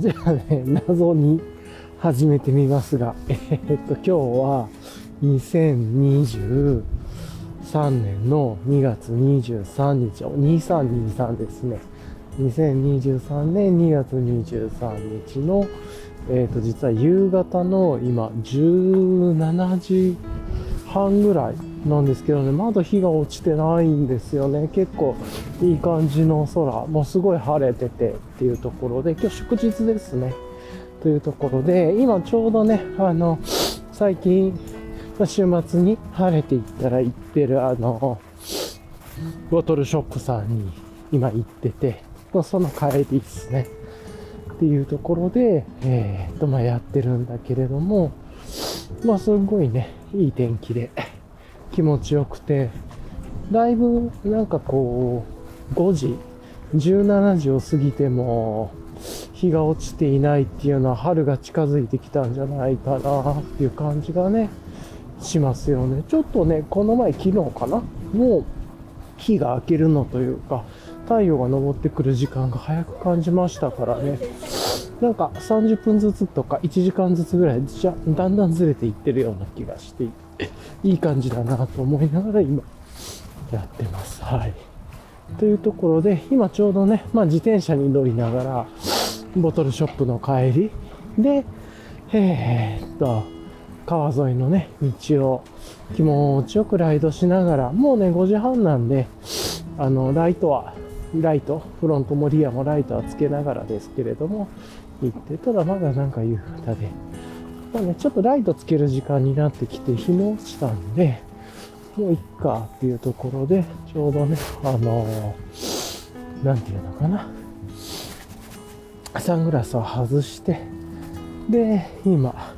じゃあね、謎に始めてみますが、えーっと、今日は2023年の2月23日、2323ですね。2023年2月23日の、えーっと、実は夕方の今17時半ぐらいなんですけどね、まだ日が落ちてないんですよね。結構いい感じの空、もうすごい晴れててっていうところで、今日祝日ですね。というところで、今ちょうどね、あの、最近、週末に晴れていったら行ってる、あの、ボトルショップさんに今行ってて、その帰りですね。っていうところで、えー、っと、まあ、やってるんだけれども、まあ、すごいね、いい天気で、気持ちよくて、だいぶ、なんかこう、5時、17時を過ぎても、日が落ちていないっていうのは春が近づいてきたんじゃないかなっていう感じがね、しますよね。ちょっとね、この前昨日かな？もう日が明けるのというか、太陽が昇ってくる時間が早く感じましたからね。なんか30分ずつとか1時間ずつぐらいじゃだんだんずれていってるような気がしていていい感じだなと思いながら今やってます。はい。というところで今ちょうどね、まあ自転車に乗りながらボトルショップの帰りで、えー、っと、川沿いのね、道を気持ちよくライドしながら、もうね、5時半なんで、あの、ライトは、ライト、フロントもリアもライトはつけながらですけれども、行って、ただまだなんか夕方で、まあね、ちょっとライトつける時間になってきて、日も落ちたんで、もういっかっていうところで、ちょうどね、あのー、なんていうのかな。サングラスを外して、で、今、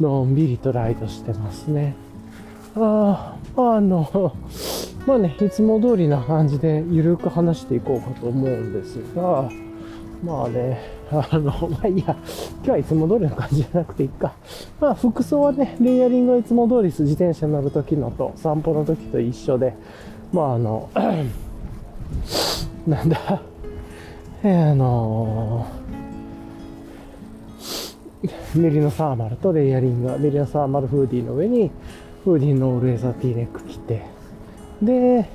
のんびりとライドしてますね。ああ、あの、まあね、いつも通りな感じでゆるく話していこうかと思うんですが、まあね、あの、まあいいや、今日はいつも通りの感じじゃなくていいか。まあ服装はね、レイヤリングはいつも通りです自転車乗る時のと散歩の時と一緒で、まああの、なんだ、えー、あのメリノサーマルとレイヤリング。はメリノサーマルフーディーの上にフーディーのオールウェザーティーネック着て、で、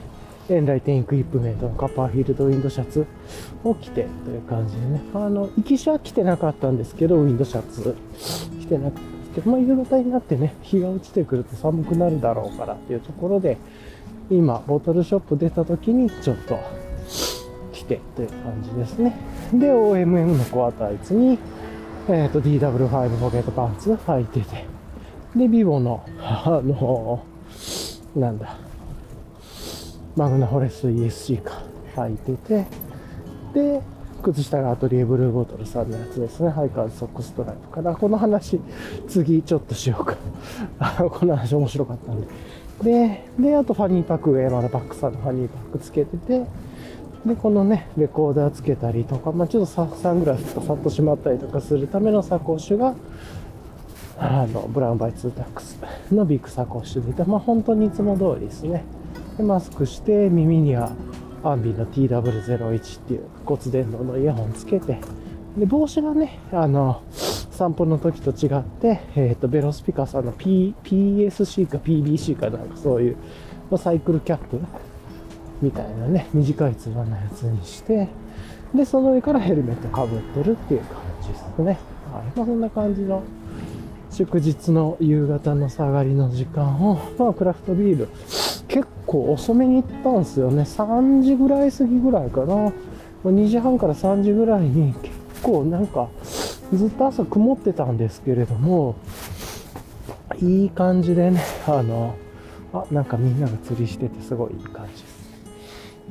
エンライテンイクイプメントのカッパーフィールドウィンドシャツを着てという感じでね。あの、行きしは着てなかったんですけど、ウィンドシャツ着てなかったんですけど、まあ夕方になってね、日が落ちてくると寒くなるだろうからっていうところで、今、ボトルショップ出た時にちょっと着てという感じですね。で、OMM のコアタイツに、えっ、ー、と、DW5 ポケットパンツ履いてて、で、ビボの、あの、なんだ、マグナフォレスト ESC か履いてて、で、靴下がアトリエブルーボトルさんのやつですね。ハイカーズソックストライプかな。この話、次ちょっとしようか。この話面白かったんで。で、で、あとファニーパック、上山田パックさんのファニーパックつけてて、で、このね、レコーダーつけたりとか、まあちょっとサ、サングラスとかさっとしまったりとかするためのサコッシュが、あの、 BROWN by 2-tacs のビッグサコッシュで、まあ本当にいつも通りですね。で、マスクして、耳には ambie の TW01 っていう骨伝導のイヤホンつけて、で、帽子がね、あの、散歩の時と違って、え、ー、と、 Velo Spica さんの P、PSC か PBC かなんかそういう、まあ、サイクルキャップみたいなね、短いつばのやつにして、で、その上からヘルメットかぶってるっていう感じですね。はい。まあ、そんな感じの祝日の夕方の下がりの時間を、まあ、クラフトビール、結構遅めに行ったんですよね。3時ぐらい過ぎぐらいかな。2時半から3時ぐらいに結構なんか、ずっと朝曇ってたんですけれども、いい感じでね、あの、あ、なんかみんなが釣りしててすごいいい感じです。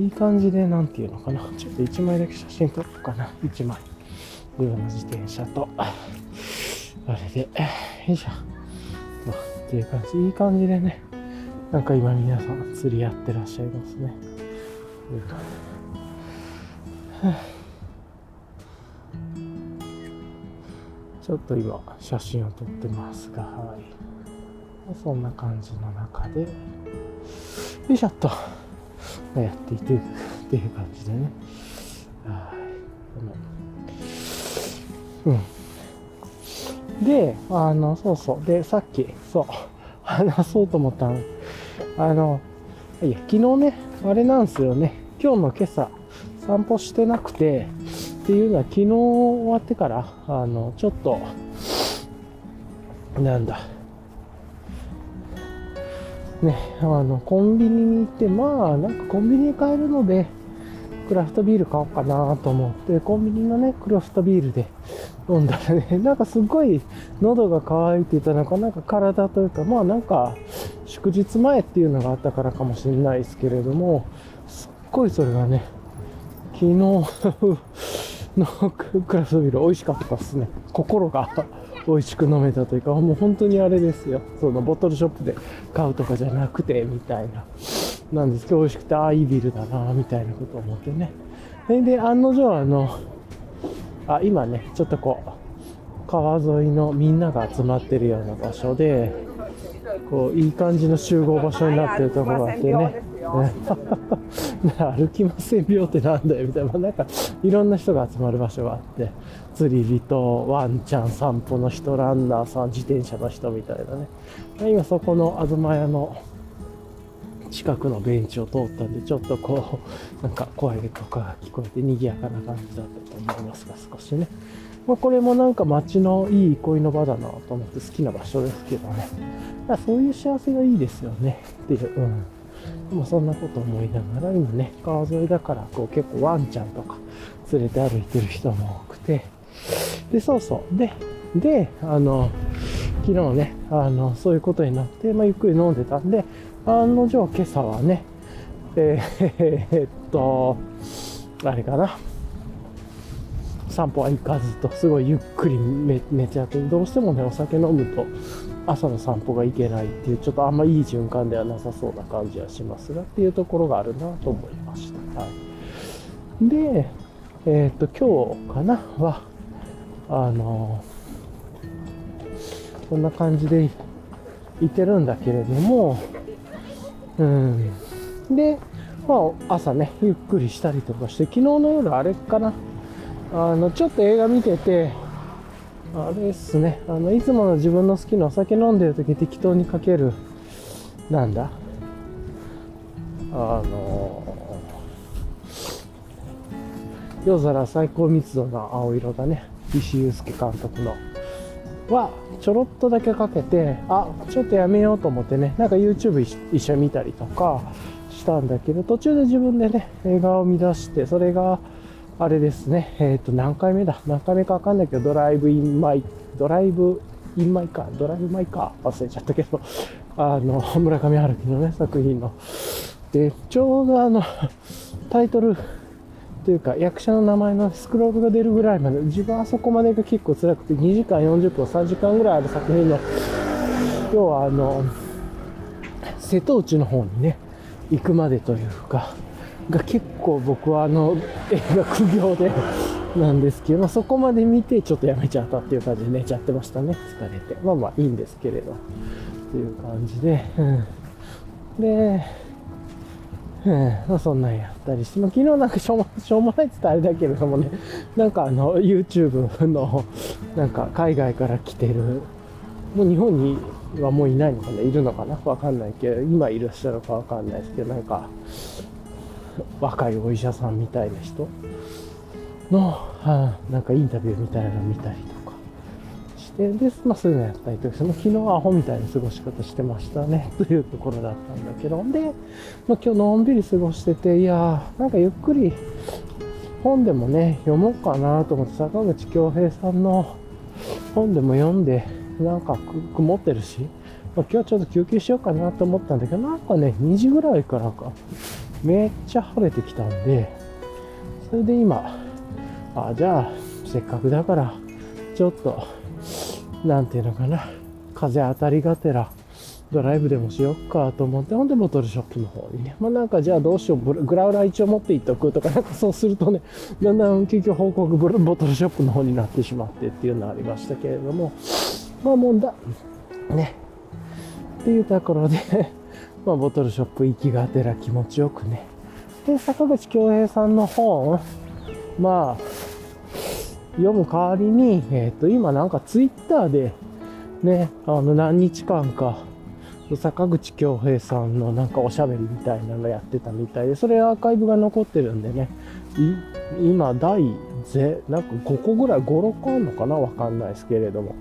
いい感じで、なんていうのかな。ちょっと1枚だけ写真撮ろうかな。1枚。上の自転車と、あれで、よいしょ。っていう感じ。いい感じでね。なんか今皆さん釣りやってらっしゃいますね。ちょっと今写真を撮ってますが、はい。そんな感じの中で、よいしょっと。やっていてっていう感じでね。はい。うん。で、あの、そうそう。で、さっき、そう、話そうと思ったの。あの、いや、昨日ね、あれなんですよね。今日の今朝、散歩してなくて、っていうのは昨日終わってから、あの、ちょっと、なんだ、ね、あの、コンビニに行って、まあ、なんかコンビニに買えるので、クラフトビール買おうかなと思って、コンビニのね、クラフトビールで飲んだらね、なんかすごい喉が渇いてたのか、なんか体というか、まあなんか祝日前っていうのがあったからかもしれないですけれども、すっごいそれがね、昨日のクラフトビール美味しかったですね。心が美味しく飲めたというか、もう本当にあれですよ。そのボトルショップで買うとかじゃなくて、みたいな。なんですけど、美味しくて、ああ、いいビールだな、みたいなことを思ってね。で、案の定、あの、あ、今ね、ちょっとこう、川沿いのみんなが集まってるような場所で、こう、いい感じの集合場所になってるところがあってね。歩きません病ってなんだよみたいな、なんかいろんな人が集まる場所があって、釣り人、ワンちゃん、散歩の人、ランナーさん、自転車の人みたいなね。今そこの東屋の近くのベンチを通ったんで、ちょっとこう、なんか声とかが聞こえて賑やかな感じだったと思いますが、少しね。まあ、これもなんか街のいい憩いの場だなと思って好きな場所ですけどね。そういう幸せがいいですよね。っていう、うん。でもそんなこと思いながら、今ね、川沿いだから、こう結構ワンちゃんとか連れて歩いてる人も多くて、で、そうそう。で、で、あの、昨日ね、あの、そういうことになって、まあ、ゆっくり飲んでたんで、案の定今朝はね、えー、っと、あれかな。散歩は行かずと、すごいゆっくり寝ちゃって、どうしてもね、お酒飲むと、朝の散歩が行けないっていう、ちょっとあんまいい循環ではなさそうな感じはしますが、っていうところがあるなと思いました。はい、で、えー、っと、今日かな？は、あの、こんな感じでいてるんだけれども、うん。で、まあ、朝ね、ゆっくりしたりとかして、昨日の夜あれかな、あの、ちょっと映画見てて、あれっすね。あの、いつもの自分の好きなお酒飲んでる時適当にかける、なんだ？あの夜空最高密度の青色だね。石井祐介監督の。は、ちょろっとだけかけて、あ、ちょっとやめようと思ってね、なんか YouTube 一緒に見たりとかしたんだけど、途中で自分でね、映画を見出して、それが、あれですね、えっ、ー、と、何回目だ？何回目かわかんないけど、ドライブインマイ、ドライブインマイカー、ドライブマイカー忘れちゃったけど、あの、村上春樹のね、作品の。で、ちょうどあの、タイトルというか、役者の名前のスクロールが出るぐらいまで、自分はそこまでが結構辛くて、2時間40分、3時間ぐらいある作品の、要はあの、瀬戸内の方にね、行くまでというか、が結構僕はあの映画苦行でなんですけど、まあ、そこまで見てちょっとやめちゃったっていう感じで寝ちゃってましたね。疲れて。まあまあいいんですけれど。っていう感じで、うん、で、うん。まあ、そんなんやったりして、まあ、昨日なんかしょうもしょうもないって言ったらあれだけれどもね。なんかあの YouTube のなんか海外から来てる。もう日本にはもういないのかな。いるのかな。わかんないけど。今いらっしゃるかわかんないですけどなんか 若いお医者さんみたいな人？の、はあ、なんかインタビューみたいなの見たりとかして、で、まあそういうのやったりとかして、昨日はアホみたいな過ごし方してましたね、というところだったんだけど、で、まあ今日のんびり過ごしてて、いやー、なんかゆっくり本でもね、読もうかなと思って、坂口恭平さんの本でも読んで、なんか曇ってるし、まあ、今日ちょっと休憩しようかなと思ったんだけど、なんかね、2時ぐらいからか、めっちゃ晴れてきたんで、それで今、あ、じゃあ、せっかくだから、ちょっと、なんていうのかな、風当たりがてら、ドライブでもしよっかと思って、ほんでボトルショップの方にね。まあなんかじゃあどうしよう、グラウラ一応持っていっとくとか、なんかそうするとね、だんだん結局報告ボトルショップの方になってしまってっていうのはありましたけれども、まあもうだ、ね。っていうところでまあ、ボトルショップ行きがてら気持ちよくね。で、坂口恭平さんの本、まあ、読む代わりに、えっ、と、今なんかツイッターで、ね、あの、何日間か、坂口恭平さんのなんかおしゃべりみたいなのやってたみたいで、それアーカイブが残ってるんでね、今、第ぜ、なんか5個ぐらい、5、6個あるのかな？わかんないですけれども、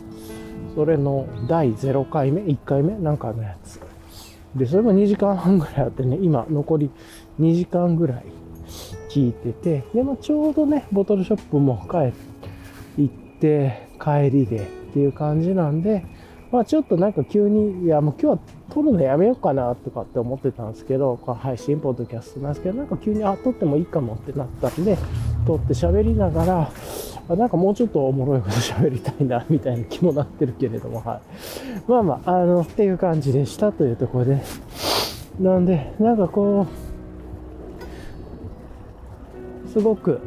それの第0回目、1回目？なんかのやつ。で、それも2時間半ぐらいあってね、今、残り2時間ぐらい聞いてて、で、まあ、ちょうどね、ボトルショップも帰行って、帰りでっていう感じなんで、まあちょっとなんか急に、いやもう今日は撮るのやめようかなとかって思ってたんですけど、こ配信ポッドキャストなんですけど、なんか急に、あ、撮ってもいいかもってなったんで、撮って喋りながら、なんかもうちょっとおもろいこと喋りたいな、みたいな気もなってるけれども、はい。まあまあ、あの、っていう感じでしたというところで、なんで、なんかこう、すごく、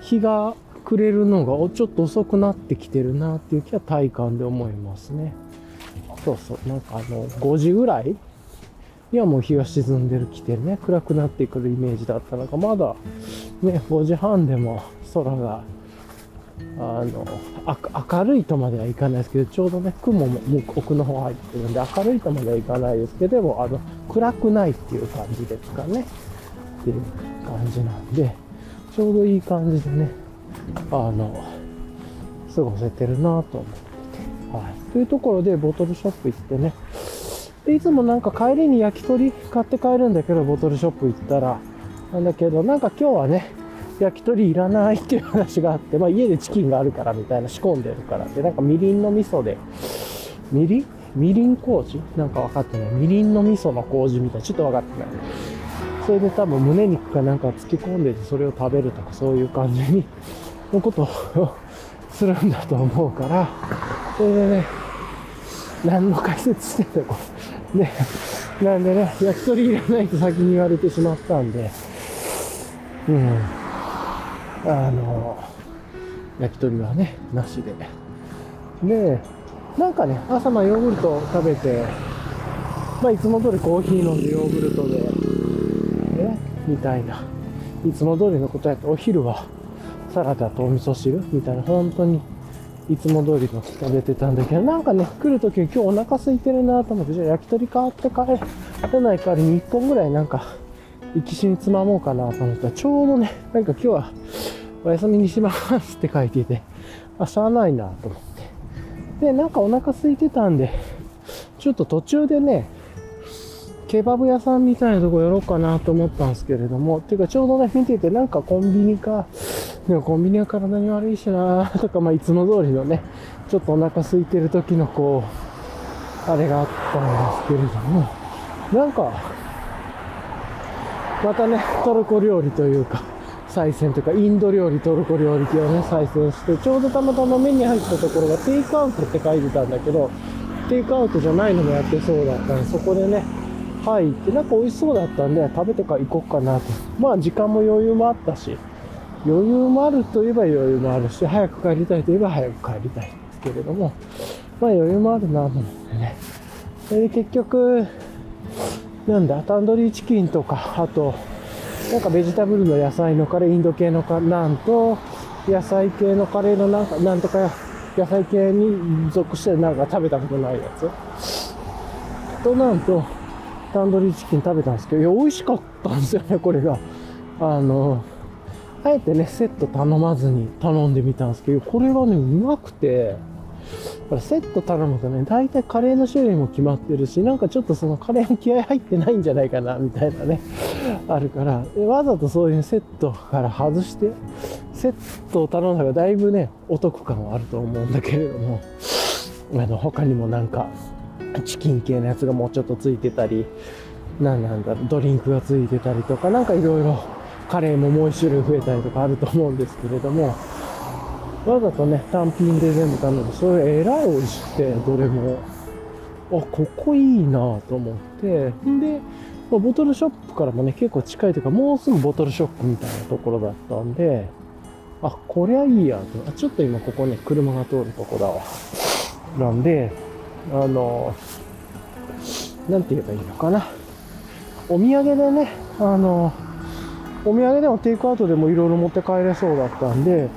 日が暮れるのがちょっと遅くなってきてるなっていう気は体感で思いますね。そうそう、なんかあの、5時ぐらいにはもう日が沈んでる来てね、暗くなってくるイメージだったのが、まだね、5時半でも空が、あの、明るいとまではいかないですけど、ちょうどね、雲も奥の方入ってるんで、明るいとまではいかないですけど、でも、あの、暗くないっていう感じですかね。っていう感じなんで、ちょうどいい感じでね、あの、過ごせてるなと思ってて。はい。というところで、ボトルショップ行ってね。で、いつもなんか帰りに焼き鳥買って帰るんだけど、ボトルショップ行ったら。なんだけど、なんか今日はね、焼き鳥いらないっていう話があって、まあ家でチキンがあるからみたいな仕込んでるからで、なんかみりんの味噌で、みりん？みりん麹？なんか分かってない。みりんの味噌の麹みたいな。ちょっと分かってない。それで多分胸肉かなんか突き込んでてそれを食べるとかそういう感じにのことをするんだと思うから、それでね、何の解説してんだこれ。ね、なんでね、焼き鳥いらないと先に言われてしまったんで、うん、あの、焼き鳥はね、なしで。で、なんかね、朝まヨーグルト食べて、まあいつも通りコーヒー飲んでヨーグルトで、ね、みたいな。いつも通りのことやって、お昼はサラダとお味噌汁みたいな、本当にいつも通りの食べてたんだけど、なんかね、来るときに今日お腹空いてるなと思って、じゃあ焼き鳥買って帰らない代わりに1本ぐらいなんか、行きしにつまもうかなと思ったら、ちょうどね、なんか今日はお休みにしますって書いていて、あ、しゃあないなと思って。で、なんかお腹空いてたんで、ちょっと途中でね、ケバブ屋さんみたいなとこ寄ろうかなと思ったんですけれども、っていうかちょうどね、見ててなんかコンビニか、でもコンビニは体に悪いしなとか、まあいつも通りのね、ちょっとお腹空いてる時のこう、あれがあったんですけれども、なんか、またね、トルコ料理というか、再選というか、インド料理、トルコ料理系をね、再選して、ちょうどたまたま目に入ったところがテイクアウトって書いてたんだけど、テイクアウトじゃないのもやってそうだったんで、そこでね、入って、なんか美味しそうだったんで、食べてから行こうかなと。まあ時間も余裕もあったし、余裕もあるといえば余裕もあるし、早く帰りたいといえば早く帰りたいんですけれども、まあ余裕もあるなと思ってね。それで結局、なんだ、タンドリーチキンとか、あと、なんかベジタブルの野菜のカレー、インド系のカレーなんと、野菜系のカレーのなんか、なんとか野菜系に属してなんか食べたことないやつ。となんと、タンドリーチキン食べたんですけど、いや、美味しかったんですよね、これが。あの、あえてね、セット頼まずに頼んでみたんですけど、これがね、うまくて、セット頼むとね、大体カレーの種類も決まってるし、なんかちょっとそのカレーに気合入ってないんじゃないかな、みたいなね、あるから、わざとそういうセットから外して、セットを頼んだらだいぶね、お得感はあると思うんだけれども、あの、他にもなんか、チキン系のやつがもうちょっとついてたり、なんなんだろ、ドリンクがついてたりとか、なんかいろいろカレーももう一種類増えたりとかあると思うんですけれども、わざとね、単品で全部頼んで、それえらい美味しくて、どれも。あ、ここいいなと思って、んで、ま、ボトルショップからもね、結構近いというか、もうすぐボトルショップみたいなところだったんで、あ、こりゃいいやと。あ、ちょっと今ここね、車が通るとこだわ。なんで、あの、なんて言えばいいのかな。お土産でね、あの、お土産でもテイクアウトでもいろいろ持って帰れそうだったんで、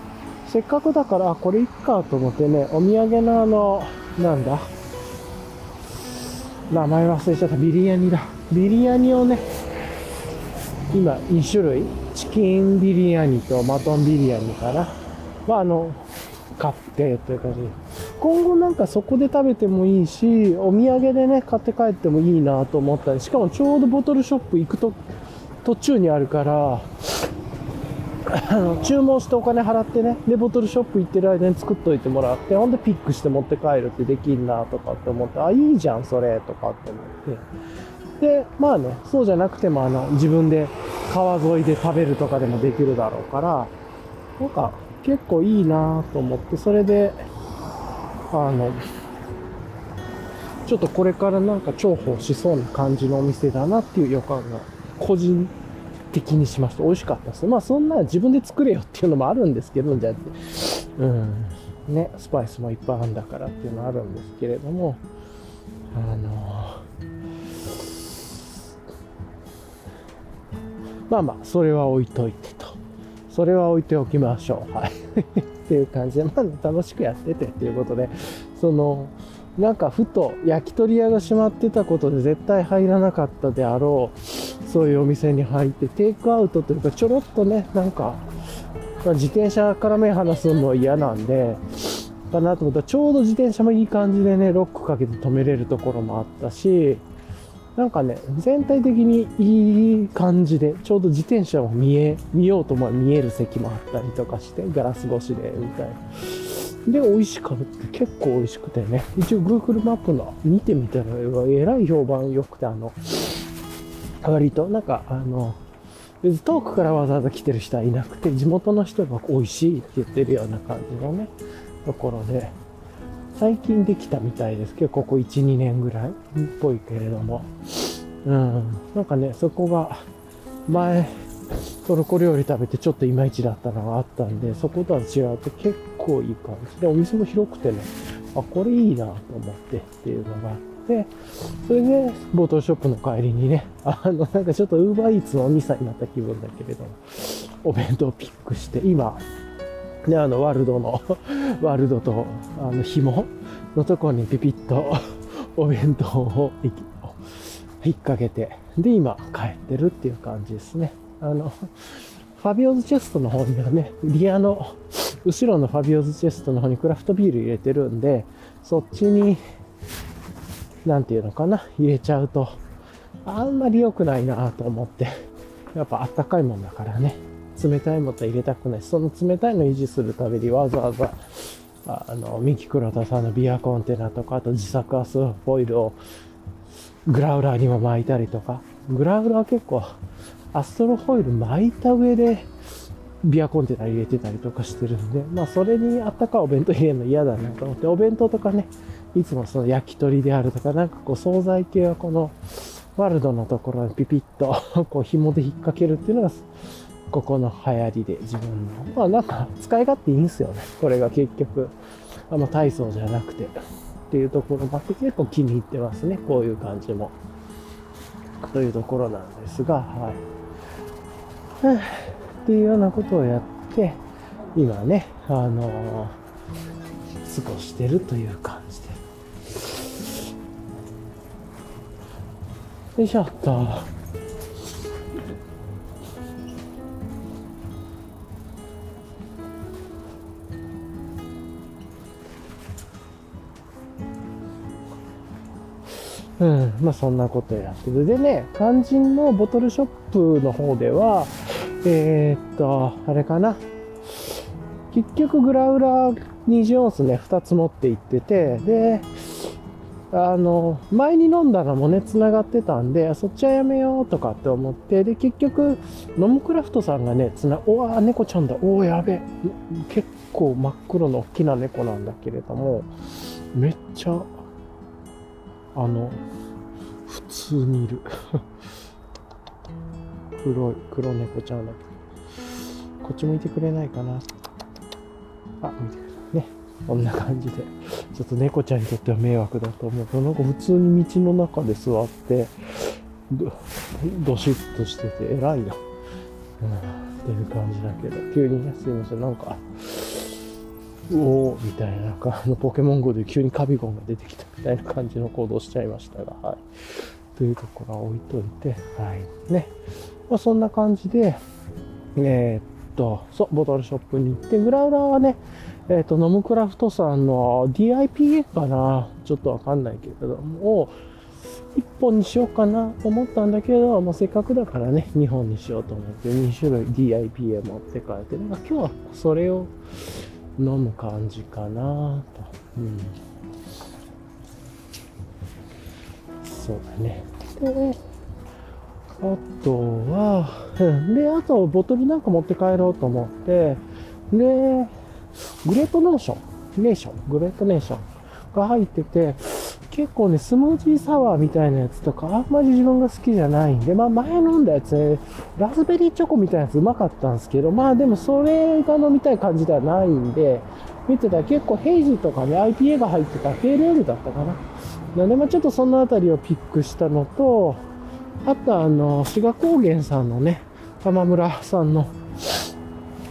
せっかくだから、あこれいっかと思ってね、お土産のあの、なんだ、名前忘れちゃった、ビリヤニだ。ビリヤニをね、今2種類、チキンビリヤニとマトンビリヤニかな。まあ、あの、買ってという感じ。今後なんかそこで食べてもいいし、お土産でね、買って帰ってもいいなと思ったり、しかもちょうどボトルショップ行くと途中にあるから、注文してお金払ってね、で、ボトルショップ行ってる間に作っといてもらって、ほんでピックして持って帰るってできんなとかって思って、あ、いいじゃん、それ、とかって思って。で、まあね、そうじゃなくても、あの、自分で川沿いで食べるとかでもできるだろうから、なんか、結構いいなと思って、それで、あの、ちょっとこれからなんか重宝しそうな感じのお店だなっていう予感が、個人的にしました。美味しかったです。まあそんな自分で作れよっていうのもあるんですけど、じゃあ、うん、ね、スパイスもいっぱいあるんだからっていうのはあるんですけれども、あの、まあまあ、それは置いといてと。それは置いておきましょう。はい。っていう感じで、まあ、楽しくやっててっていうことで、その、なんかふと焼き鳥屋が閉まってたことで絶対入らなかったであろう、そういうお店に入って、テイクアウトというか、ちょろっとね、なんか、ま、自転車から目離すのも嫌なんで、かなと思ったら、ちょうど自転車もいい感じでね、ロックかけて止めれるところもあったし、なんかね、全体的にいい感じで、ちょうど自転車を見え、見ようと思えば見える席もあったりとかして、ガラス越しで、みたいな。で、美味しかった。結構美味しくてね。一応 Google マップの見てみたら、えらい評判良くて、あの、割と、なんか、あの、別に遠くからわざわざ来てる人はいなくて、地元の人が美味しいって言ってるような感じのね、ところで、最近できたみたいですけど、ここ1、2年ぐらいっぽいけれども。うん。なんかね、そこが、前、トルコ料理食べてちょっといまいちだったのがあったんで、そことは違うと結構いい感じで、お店も広くてね、あ、これいいなと思ってっていうのがあって、それで、ボトルショップの帰りにね、あの、なんかちょっとウーバーイーツのお兄さんになった気分だけれども、お弁当をピックして、今、ね、あの、ワルドの、ワールドと、あの、紐のとこにピピッと お弁当を引っ掛けて、で、今、帰ってるっていう感じですね。あの、ファビオーズチェストの方にはね、リアの、後ろのファビオーズチェストの方にクラフトビール入れてるんで、そっちに、なんていうのかな、入れちゃうと、あんまり良くないなと思って、やっぱあったかいもんだからね、冷たいものは入れたくない。その冷たいの維持するためにわざわざ、あの、ミキクロタさんのビアコンテナとか、あと自作アスフォイルをグラウラーにも巻いたりとか、グラウラー結構アストロホイル巻いた上でビアコンテナ入れてたりとかしてるんで、まあそれにあったかいお弁当入れるの嫌だなと思って、お弁当とかね、いつもその焼き鳥であるとか、なんかこう惣菜系はこのワールドのところにピピッと こう紐で引っ掛けるっていうのが、ここの流行りで自分の。まあなんか使い勝手いいんすよね。これが結局。あんま体操じゃなくて。っていうところもあって結構気に入ってますね。こういう感じも。というところなんですが、はい。っていうようなことをやって、今ね、あのー過ごしてるという感よいしょっと。うん、まあそんなことやってる。でね、肝心のボトルショップの方では、えーっと、あれかな。結局グラウラー20オンスね、2つ持って行ってて、で、あの、前に飲んだのもね、繋がってたんで、そっちはやめようとかって思って、で、結局、ノムクラフトさんがね、つな、おわ、猫ちゃんだ、おーやべ。結構真っ黒の大きな猫なんだけれども、めっちゃ、あの、普通にいる。黒い、黒猫ちゃんだけど。こっち向いてくれないかな。あ、見てくれたね。こんな感じで。ちょっと猫ちゃんにとっては迷惑だと思うけど、なんか普通に道の中で座って、ど、どしっとしてて偉いな。うん、っていう感じだけど、急にね、すいません、なんか、うおみたいな、なんかあのポケモン GO で急にカビゴンが出てきたみたいな感じの行動しちゃいましたが、はい。というところは置いといて、はい。ね。まあ、そんな感じで、えーっと、そう、ボトルショップに行って、グラウラーはね、えーっと、ノムクラフトさんの DIPA かな？ちょっとわかんないけれども、1本にしようかなと思ったんだけど、まあ、せっかくだからね、2本にしようと思って、2種類 DIPA 持って帰って、なんか今日はそれを飲む感じかなと。うん。そうだね。で、あとは、で、あとボトルなんか持って帰ろうと思って、で、 Great Notion、ネーション、 Great Nation が入ってて、結構ね、スムージーサワーみたいなやつとか、あんまり自分が好きじゃないんで、まあ前飲んだやつ、ね、ラズベリーチョコみたいなやつうまかったんですけど、まあでもそれが飲みたい感じではないんで、見てたら結構ヘイジーとかね、IPA が入ってたペールエールだったかな。なんでまあちょっとそのあたりをピックしたのと、あとあの、志賀高原さんのね、玉村さんの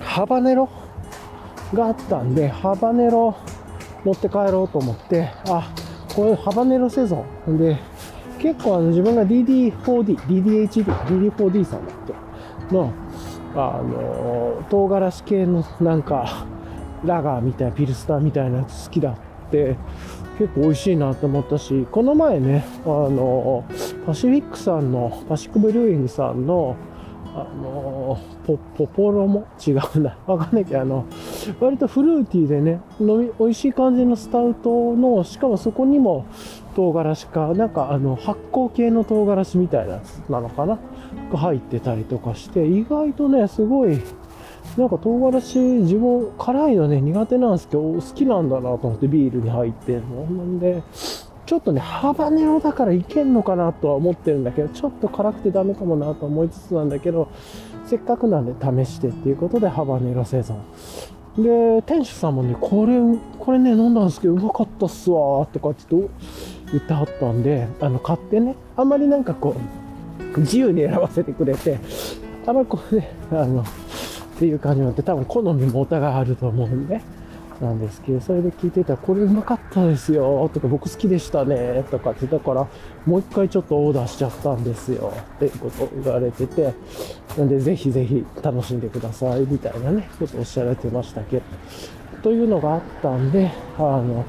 ハバネロがあったんで、ハバネロ持って帰ろうと思って、あ、これハバネロセゾン。で、結構あの自分が DD4D、DDHD、DD4D さんだっけの、あの、唐辛子系のなんか、ラガーみたいな、ピルスターみたいなやつ好きだって、結構美味しいなと思ったし、この前ね、あの、パシフィックさんの、パシックブリューイングさんの、あのポ、ポポロも？違うな。わかんないけど、あの、割とフルーティーでね、飲み、美味しい感じのスタウトの、しかもそこにも唐辛子か、なんかあの、発酵系の唐辛子みたいななのかな？が入ってたりとかして、意外とね、すごい、なんか唐辛子、自分辛いのね、苦手なんですけど、好きなんだなと思ってビールに入ってるの。なんで、ちょっとね、ハバネロだからいけんのかなとは思ってるんだけど、ちょっと辛くてダメかもなと思いつつなんだけど、せっかくなんで試してっていうことでハバネロセゾン。で、店主さんもね、これ、これね、飲んだんですけど、うまかったっすわーとかちょっと言ってはったんで、あの、買ってね、あんまりなんかこう、自由に選ばせてくれて、あんまりこうね、あの、っていう感じになって、多分好みもお互いあると思うんで、ねなんですけど、それで聞いてたら、これうまかったですよ、とか、僕好きでしたね、とかって、だから、もう一回ちょっとオーダーしちゃったんですよ、っていうことを言われてて、なんで、ぜひぜひ楽しんでください、みたいなね、ことをおっしゃられてましたけど、というのがあったんで、あの、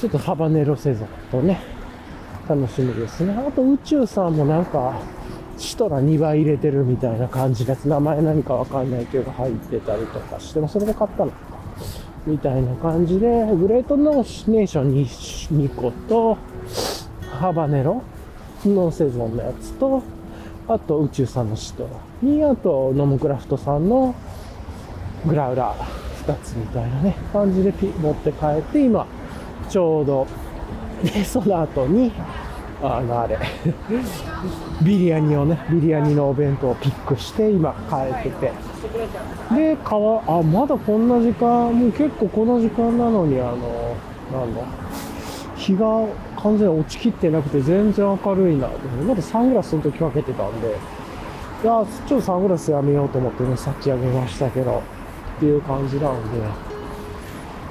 ちょっとハバネロセゾンとね、楽しみですね。あと宇宙さんもなんか、シトラ2倍入れてるみたいな感じです。名前何かわかんないけど入ってたりとかしても、それで買ったのか。みたいな感じで、グレートノーネーション 2, 2個と、ハバネロのセゾンのやつと、あと宇宙さんのシトラに、あとノムクラフトさんのグラウラー2つみたいなね、感じで持って帰って、今、ちょうど、で、その後に、あの、あれ、ビリヤニをね、ビリヤニのお弁当をピックして、今、帰ってて。で、川、あ、まだこんな時間、もう結構この時間なのに、あの、なんだ、日が完全に落ちきってなくて全然明るいな。まだサングラスの時かけてたんで、いや、ちょっとサングラスやめようと思ってね、さっきやめましたけど、っていう感じなんで、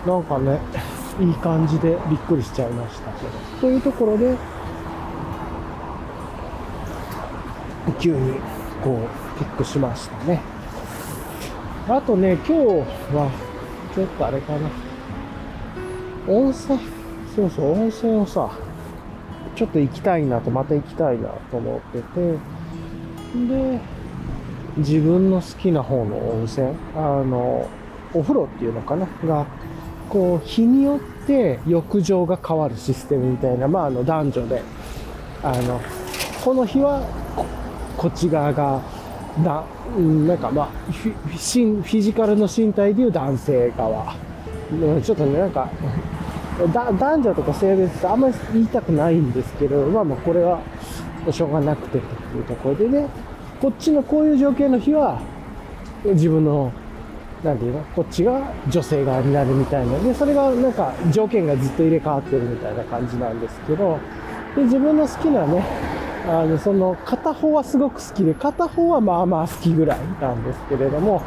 なんかね、いい感じでびっくりしちゃいましたけど。というところで、急にこうピックしましたね。あとね、今日はちょっとあれかな。温泉、そうそう、温泉をさ、ちょっと行きたいなと、また行きたいなと思ってて、で、自分の好きな方の温泉、あの、お風呂っていうのかな、が、こう、日によって浴場が変わるシステムみたいな、まあ、あの、男女で、あの、この日はこ、っち側が、だ、うんなんかまあ、フィフィジカルの身体でいう男性側。うんちょっとね、なんか、男女とか性別ってあんまり言いたくないんですけど、まあまあこれはしょうがなくてというところでね、こっちのこういう条件の日は、自分の、なんていうの、こっちが女性側になるみたいな。で、それがなんか条件がずっと入れ替わってるみたいな感じなんですけど、で、自分の好きなね、あの、その、片方はすごく好きで、片方はまあまあ好きぐらいなんですけれども、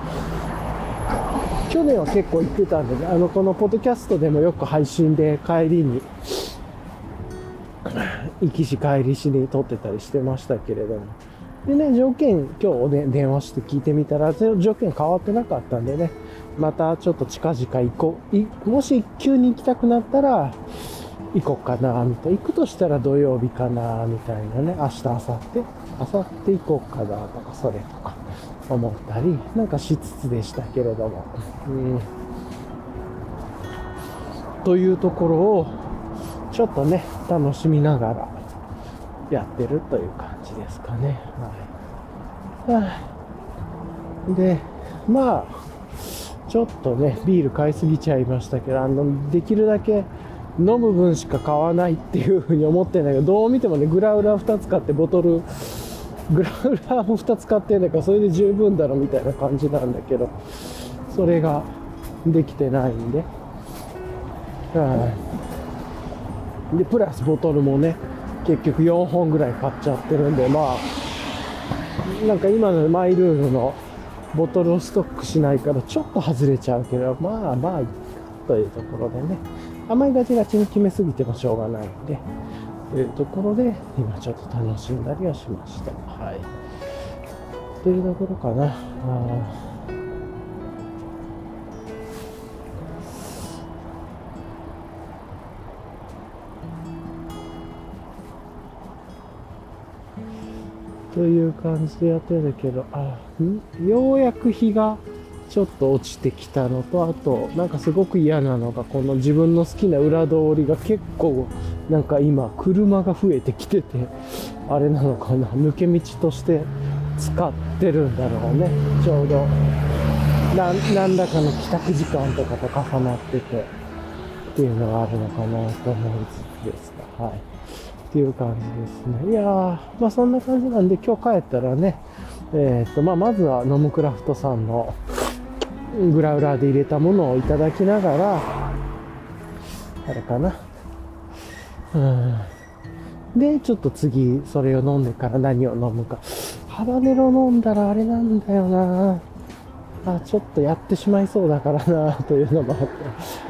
去年は結構行ってたんでね、あの、このポッドキャストでもよく配信で帰りに、行きし帰りしに撮ってたりしてましたけれども。でね、条件、今日ね、電話して聞いてみたら、条件変わってなかったんでね、またちょっと近々行こう。もし急に行きたくなったら、行こうかな、みたいな。行くとしたら土曜日かな、みたいなね。明日、明後日、明後日行こうかな、とか、それとか、思ったり、なんかしつつでしたけれども。うん。というところを、ちょっとね、楽しみながらやってるという感じですかね。はい。で、まあ、ちょっとね、ビール買いすぎちゃいましたけど、あの、できるだけ飲む分しか買わないっていうふうに思ってんだけど、どう見てもね、グラウラー2つ買ってボトル、グラウラーも2つ買ってんだから、それで十分だろみたいな感じなんだけど、それができてないんで。はい。で、プラスボトルもね、結局4本ぐらい買っちゃってるんで、まあ、なんか今のマイルールのボトルをストックしないからちょっと外れちゃうけど、まあまあいいかというところでね、あまりガチガチに決めすぎてもしょうがないんで、というところで今ちょっと楽しんだりはしました。はい。というところかな。あという感じでやってるけど、あ、ようやく日がちょっと落ちてきたのと、あと、なんかすごく嫌なのが、この自分の好きな裏通りが結構、なんか今、車が増えてきてて、あれなのかな、抜け道として使ってるんだろうね。ちょうど、何らかの帰宅時間とかと重なってて、っていうのがあるのかなと思いつつですが、はい。っていう感じですね。いやー、まあそんな感じなんで今日帰ったらね、えっ、ー、と、まあまずはノムクラフトさんのグラウラーで入れたものをいただきながら、あれかな。うん。で、ちょっと次、それを飲んでから何を飲むか。ハバネロ飲んだらあれなんだよなあ、ちょっとやってしまいそうだからなというのもあって、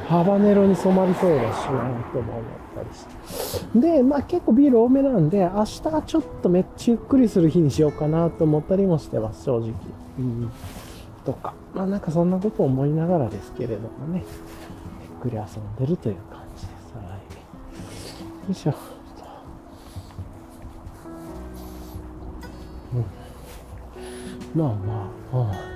ハバネロに染まりそうだしなとも思ったりして。で、まあ結構ビール多めなんで、明日はちょっとめっちゃゆっくりする日にしようかなと思ったりもしてます、正直。うんとか、まあなんかそんなことを思いながらですけれどもね、ゆっくり遊んでるという感じです。はい。よいしょ。うん。まあまあ、まあ。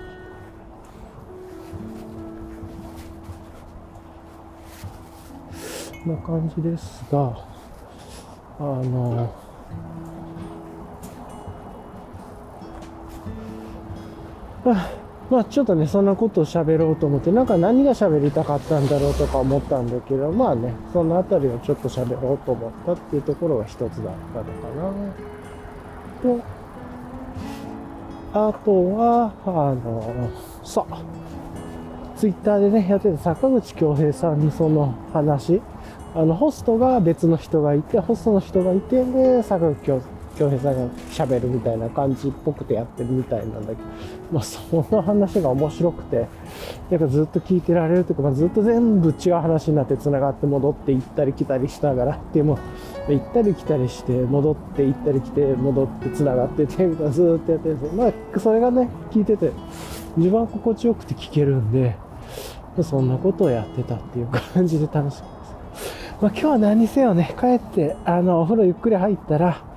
な感じですが、あの、あまあちょっとね、そんなことを喋ろうと思って、なんか何が喋りたかったんだろうとか思ったんだけど、まあね、そのあたりをちょっと喋ろうと思ったっていうところが一つだったのかな。と、あとは、あの、さ、ツイッターでね、やってた坂口恭平さんにその話、あの、ホストが別の人がいて、ホストの人がいて、で、坂口恭京平さんが喋るみたいな感じっぽくてやってるみたいなんだけど、まあ、その話が面白くて、なんかずっと聞いてられるというか、まあ、ずっと全部違う話になって繋がって戻って行ったり来たりしながらっていうも行ったり来たりして戻って行ったり来て 戻って繋がっててみたいなずっとやってるんですよ。まあそれがね聞いてて自分は心地よくて聞けるんでそんなことをやってたっていう感じで楽しみです。まあ今日は何せよね帰ってあのお風呂ゆっくり入ったら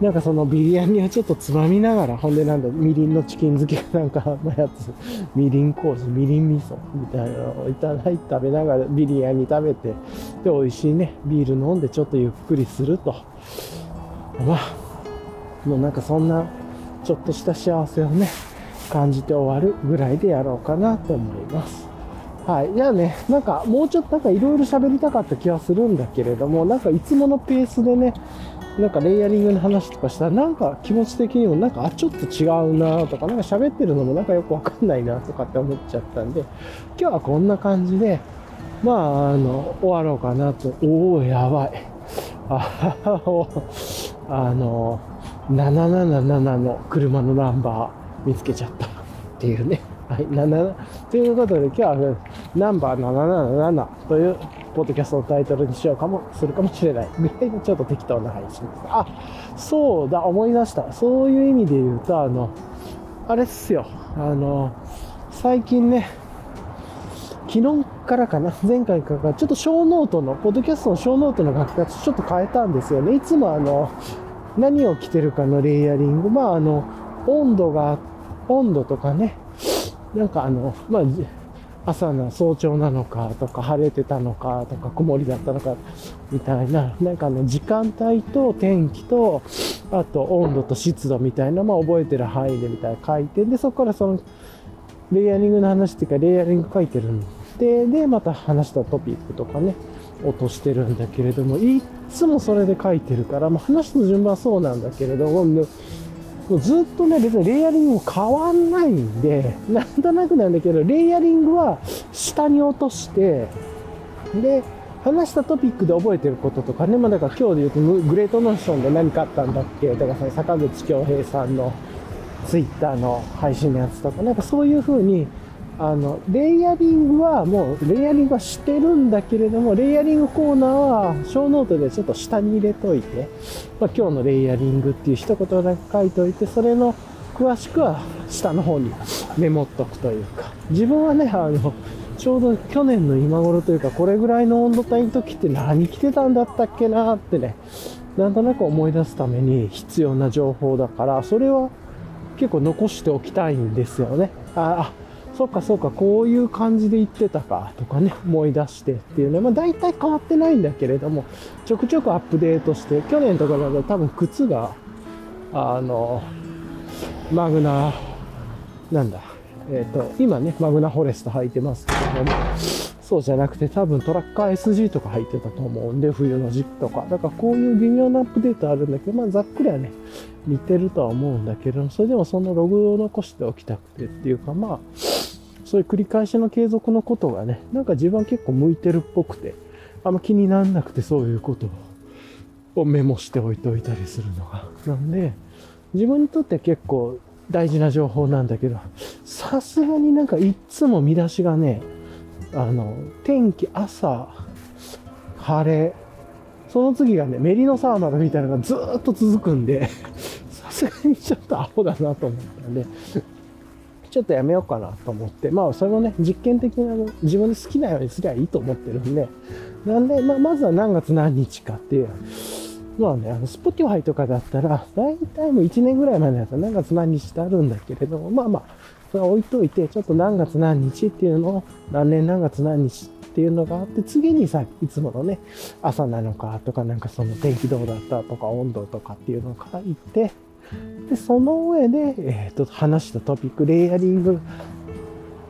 なんかそのビリヤニをちょっとつまみながら、ほんでなんだ、みりんのチキン漬けなんか のやつ、みりんコース、みりん味噌みたいなのをいただいて食べながらビリヤニ食べて、で、美味しいね、ビール飲んでちょっとゆっくりすると。まあ、もうなんかそんな、ちょっとした幸せをね、感じて終わるぐらいでやろうかなと思います。はい。じゃあね、なんかもうちょっとなんかいろいろ喋りたかった気はするんだけれども、なんかいつものペースでね、なんかレイヤリングの話とかしたら、なんか気持ち的にもなんか、あ、ちょっと違うなとか、なんか喋ってるのもなんかよくわかんないなとかって思っちゃったんで、今日はこんな感じで、まあ、あの、終わろうかなと。おおやばい。ああの、777の車のナンバー見つけちゃったっていうね。はい、7ということで今日はナンバー777というポッドキャストのタイトルにしようかも、するかもしれないぐらいのちょっと適当な配信です。あ、そうだ、思い出した。そういう意味で言うと、あの、あれっすよ。あの、最近ね、昨日からかな、前回からちょっとショーノートの、ポッドキャストのショーノートの書き方ちょっと変えたんですよね。いつもあの、何を着てるかのレイヤリング、まああの、温度が、温度とかね、なんかあの、まあ、朝の早朝なのかとか、晴れてたのかとか、曇りだったのか、みたいな、なんかあの、時間帯と天気と、あと温度と湿度みたいな、まあ覚えてる範囲でみたいな書いて、で、そこからその、レイヤリングの話っていうか、レイヤリング書いてるんで、で、また話したトピックとかね、落としてるんだけれども、いつもそれで書いてるから、まあ話の順番はそうなんだけれども、もうずっとね、別にレイヤリングも変わんないんで、なんとなくなんだけど、レイヤリングは下に落として、で、話したトピックで覚えてることとかね、まあだから今日で言うと、 Great Notion で何かあったんだっけだからその坂口恭平さんのツイッターの配信のやつとか、なんかそういう風に、あの、レイヤリングはもう、レイヤリングはしてるんだけれども、レイヤリングコーナーは、ショーノートでちょっと下に入れといて、まあ、今日のレイヤリングっていう一言だけ書いといて、それの詳しくは下の方にメモっとくというか、自分はね、あの、ちょうど去年の今頃というか、これぐらいの温度帯の時って何着てたんだったっけなってね、なんとなく思い出すために必要な情報だから、それは結構残しておきたいんですよね。あ、そうかそうか、こういう感じで言ってたかとかね、思い出してっていうね、まあ大体変わってないんだけれども、ちょくちょくアップデートして、去年とかだと多分靴が、あの、マグナ、なんだ、えっ、ー、と、今ね、マグナフォレスト履いてますけども、そうじゃなくて多分トラッカー SG とか入ってたと思うんで、冬の時期とか。だからこういう微妙なアップデートあるんだけど、まあざっくりはね、似てるとは思うんだけど、それでもそのログを残しておきたくてっていうか、まあ、そういう繰り返しの継続のことがね、なんか自分は結構向いてるっぽくて、あんま気にならなくてそういうことをメモしておいておいたりするのが。なんで、自分にとって結構大事な情報なんだけど、さすがになんかいっつも見出しがね、あの、天気朝、晴れ、その次がね、メリノサーマルみたいなのがずっと続くんで、さすがにちょっとアホだなと思ったんで、ちょっとやめようかなと思って、まあ、それもね、実験的な、自分で好きなようにすりゃいいと思ってるんで、なんで、まあ、まずは何月何日かっていう、まあね、あの、 Spotify とかだったら、大体もう1年ぐらい前のやつは何月何日ってあるんだけれども、まあまあ、それは置いといて、ちょっと何月何日っていうのを、何年何月何日っていうのがあって、次にさ、いつものね、朝なのかとか、なんかその天気どうだったとか、温度とかっていうのを書いて、で、その上で、え、ー、と、話したトピック、レイヤリング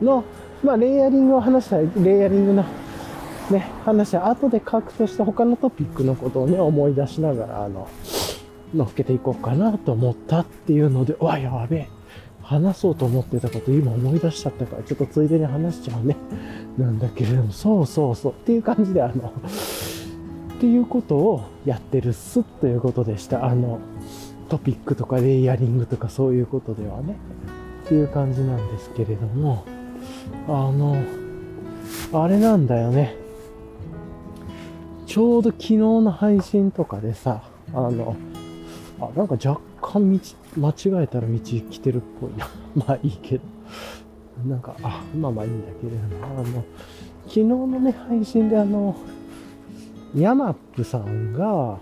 の、まあ、レイヤリングを話した、レイヤリングの、ね、話は後で書くとして他のトピックのことをね、思い出しながら、あの、乗っけていこうかなと思ったっていうので、うわ、やべえ。話そうと思ってたこと今思い出しちゃったから、ちょっとついでに話しちゃうね。なんだけれども、そうそうそう。っていう感じで、あの、っていうことをやってるっすということでした。あの、トピックとかレイヤリングとかそういうことではね、っていう感じなんですけれども、あの、あれなんだよね。ちょうど昨日の配信とかでさ、あの、あ、なんか若干道、間違えたら道来てるっぽいな。まあいいけど。なんか、あ、まあまあいいんだけれども、あの、昨日のね、配信であの、ヤマップさんが、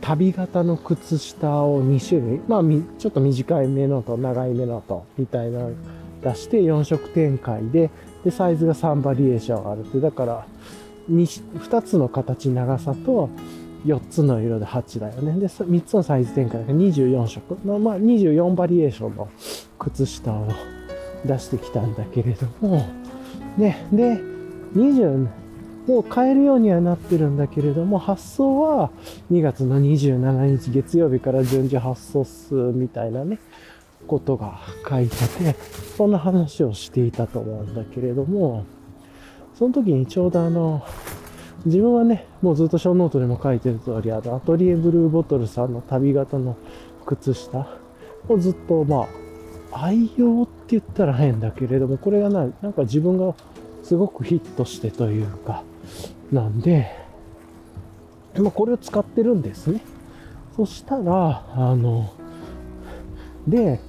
旅型の靴下を2種類、まあ、ちょっと短い目のと長い目のと、みたいな出して4色展開で、で、サイズが3バリエーションあるって、だから、2, 2つの形長さと4つの色で8だよね。で、3つのサイズ展開が24色の、まあ、24バリエーションの靴下を出してきたんだけれども、ね、で、20、もう買えるようにはなってるんだけれども、発送は2月の27日月曜日から順次発送すみたいなね、ことが書いてて、そんな話をしていたと思うんだけれども、その時にちょうどあの、自分はね、もうずっと小ノートでも書いてる通り、あの、アトリエブルーボトルさんの旅型の靴下をずっとまあ、愛用って言ったら変だけれども、これがな、なんか自分がすごくヒットしてというか、なんで、まあ、これを使ってるんですね。そしたら、あの、で、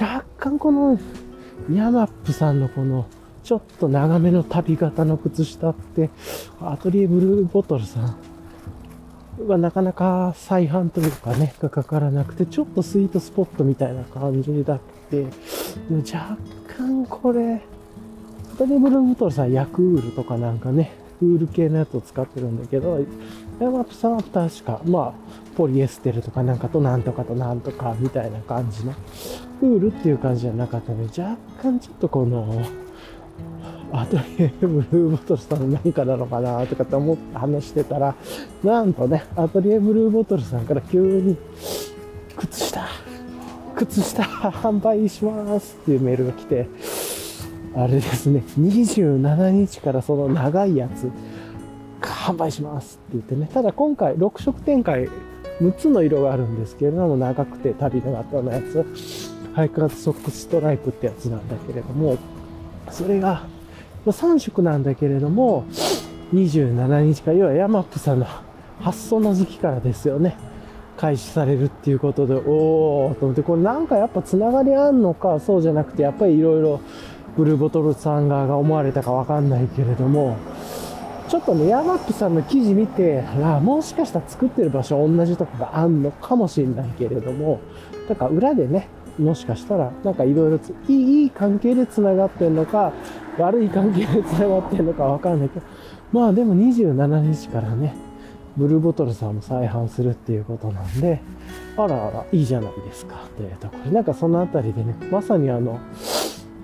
若干このヤマップさんのこのちょっと長めの旅型の靴下って、アトリエブルーボトルさんはなかなか再販というかね、がかからなくて、ちょっとスイートスポットみたいな感じだって、若干これ、アトリエブルーボトルさんヤクールとかなんかね、ウール系のやつを使ってるんだけど、ヤマップさんは確か、まあ、ポリエステルとかなんかとなんとかとなんとかみたいな感じの、ウールっていう感じじゃなかったので、若干ちょっとこの、アトリエブルーボトルさんなんかなのかなとかって思って話してたら、なんとね、アトリエブルーボトルさんから急に、靴下、靴下販売しますっていうメールが来て、あれですね、27日からその長いやつ、販売しますって言ってね、ただ今回6色展開、6つの色があるんですけれども、長くて足袋の型のやつ、ハイカーズソックストライプってやつなんだけれども、それが3色なんだけれども、27日から、要は YAMAP さんの発送の時期からですよね。開始されるっていうことで、おーと思って、これなんかやっぱつながりあんのか、そうじゃなくて、やっぱりいろいろブルーボトルさん側が思われたかわかんないけれども、ちょっとね、ヤマップさんの記事見て、あもしかしたら作ってる場所同じとこがあんのかもしれないけれども、だから裏でね、もしかしたら、なんかいろいろいい、関係で繋がってんのか、悪い関係で繋がってんのかわかんないけど、まあでも27日からね、ブルーボトルさんも再販するっていうことなんで、あらあら、いいじゃないですか、というところ。なんかそのあたりでね、まさにあの、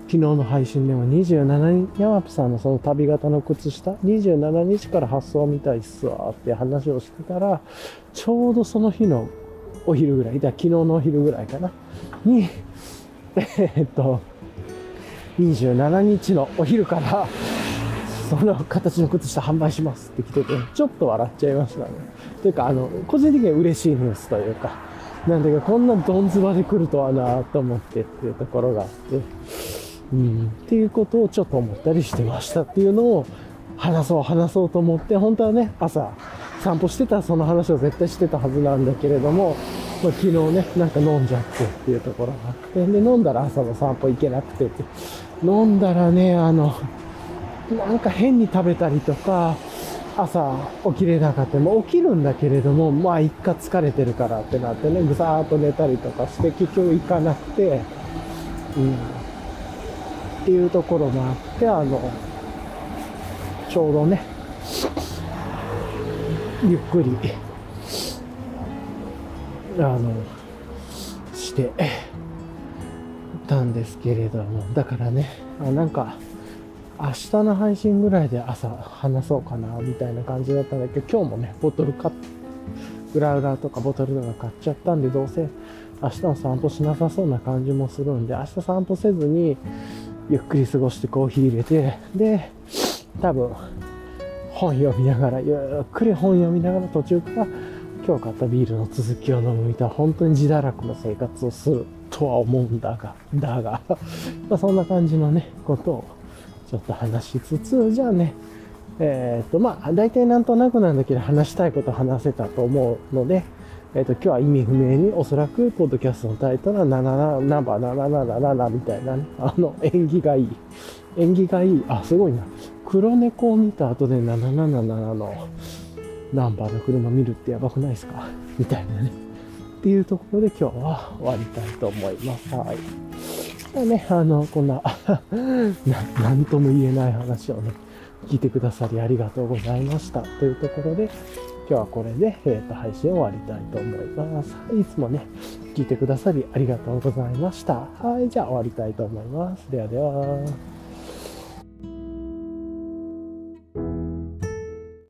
昨日の配信でも27日、ヤマプさんのその旅型の靴下、27日から発送みたいっすわって話をしてたら、ちょうどその日のお昼ぐらい、昨日のお昼ぐらいかな、に、えー、っと、27日のお昼から、その形の靴下販売しますって来てて、ちょっと笑っちゃいましたね。というか、あの、個人的には嬉しいニュースというか、なんだけど、こんなどんずばで来るとはなと思ってっていうところがあって、うん、っていうことをちょっと思ったりしてましたっていうのを話そう話そうと思って、本当はね、朝散歩してたらその話を絶対してたはずなんだけれども、まあ、昨日ね、なんか飲んじゃってっていうところがあって、で、飲んだら朝の散歩行けなくてって、飲んだらね、あの、なんか変に食べたりとか、朝起きれなかったも起きるんだけれども、まあ一回疲れてるからってなってね、ぐさーっと寝たりとかして、結局行かなくて、うん。っていうところもあって、あの、ちょうどね、ゆっくり、あの、してたんですけれども、だからね、あなんか、明日の配信ぐらいで朝話そうかな、みたいな感じだったんだけど、今日もね、ボトル買って、グラウラーとかボトルとか買っちゃったんで、どうせ明日も散歩しなさそうな感じもするんで、明日散歩せずに、ゆっくり過ごしてコーヒー入れて、で、多分、本読みながら、ゆっくり本読みながら途中から今日買ったビールの続きを飲むみたいな、本当に自堕落の生活をするとは思うんだが、だが、まあそんな感じのね、ことをちょっと話しつつ、じゃあね、えっ、ー、と、まあ、大体なんとなくなんだけど話したいこと話せたと思うので、えっ、ー、と、今日は意味不明におそらく、ポッドキャストのタイトルは77、ナンバー777みたいなね、あの、縁起がいい。縁起がいい。あ、すごいな。黒猫を見た後で777のナンバーの車見るってやばくないですか？みたいなね。っていうところで今日は終わりたいと思います。はい。まあね、あの、こんな な、なんとも言えない話をね、聞いてくださりありがとうございました。というところで、今日はこれで、え、ー、と、配信を終わりたいと思います。いつもね、聞いてくださりありがとうございました。はい、じゃあ終わりたいと思います。ではでは。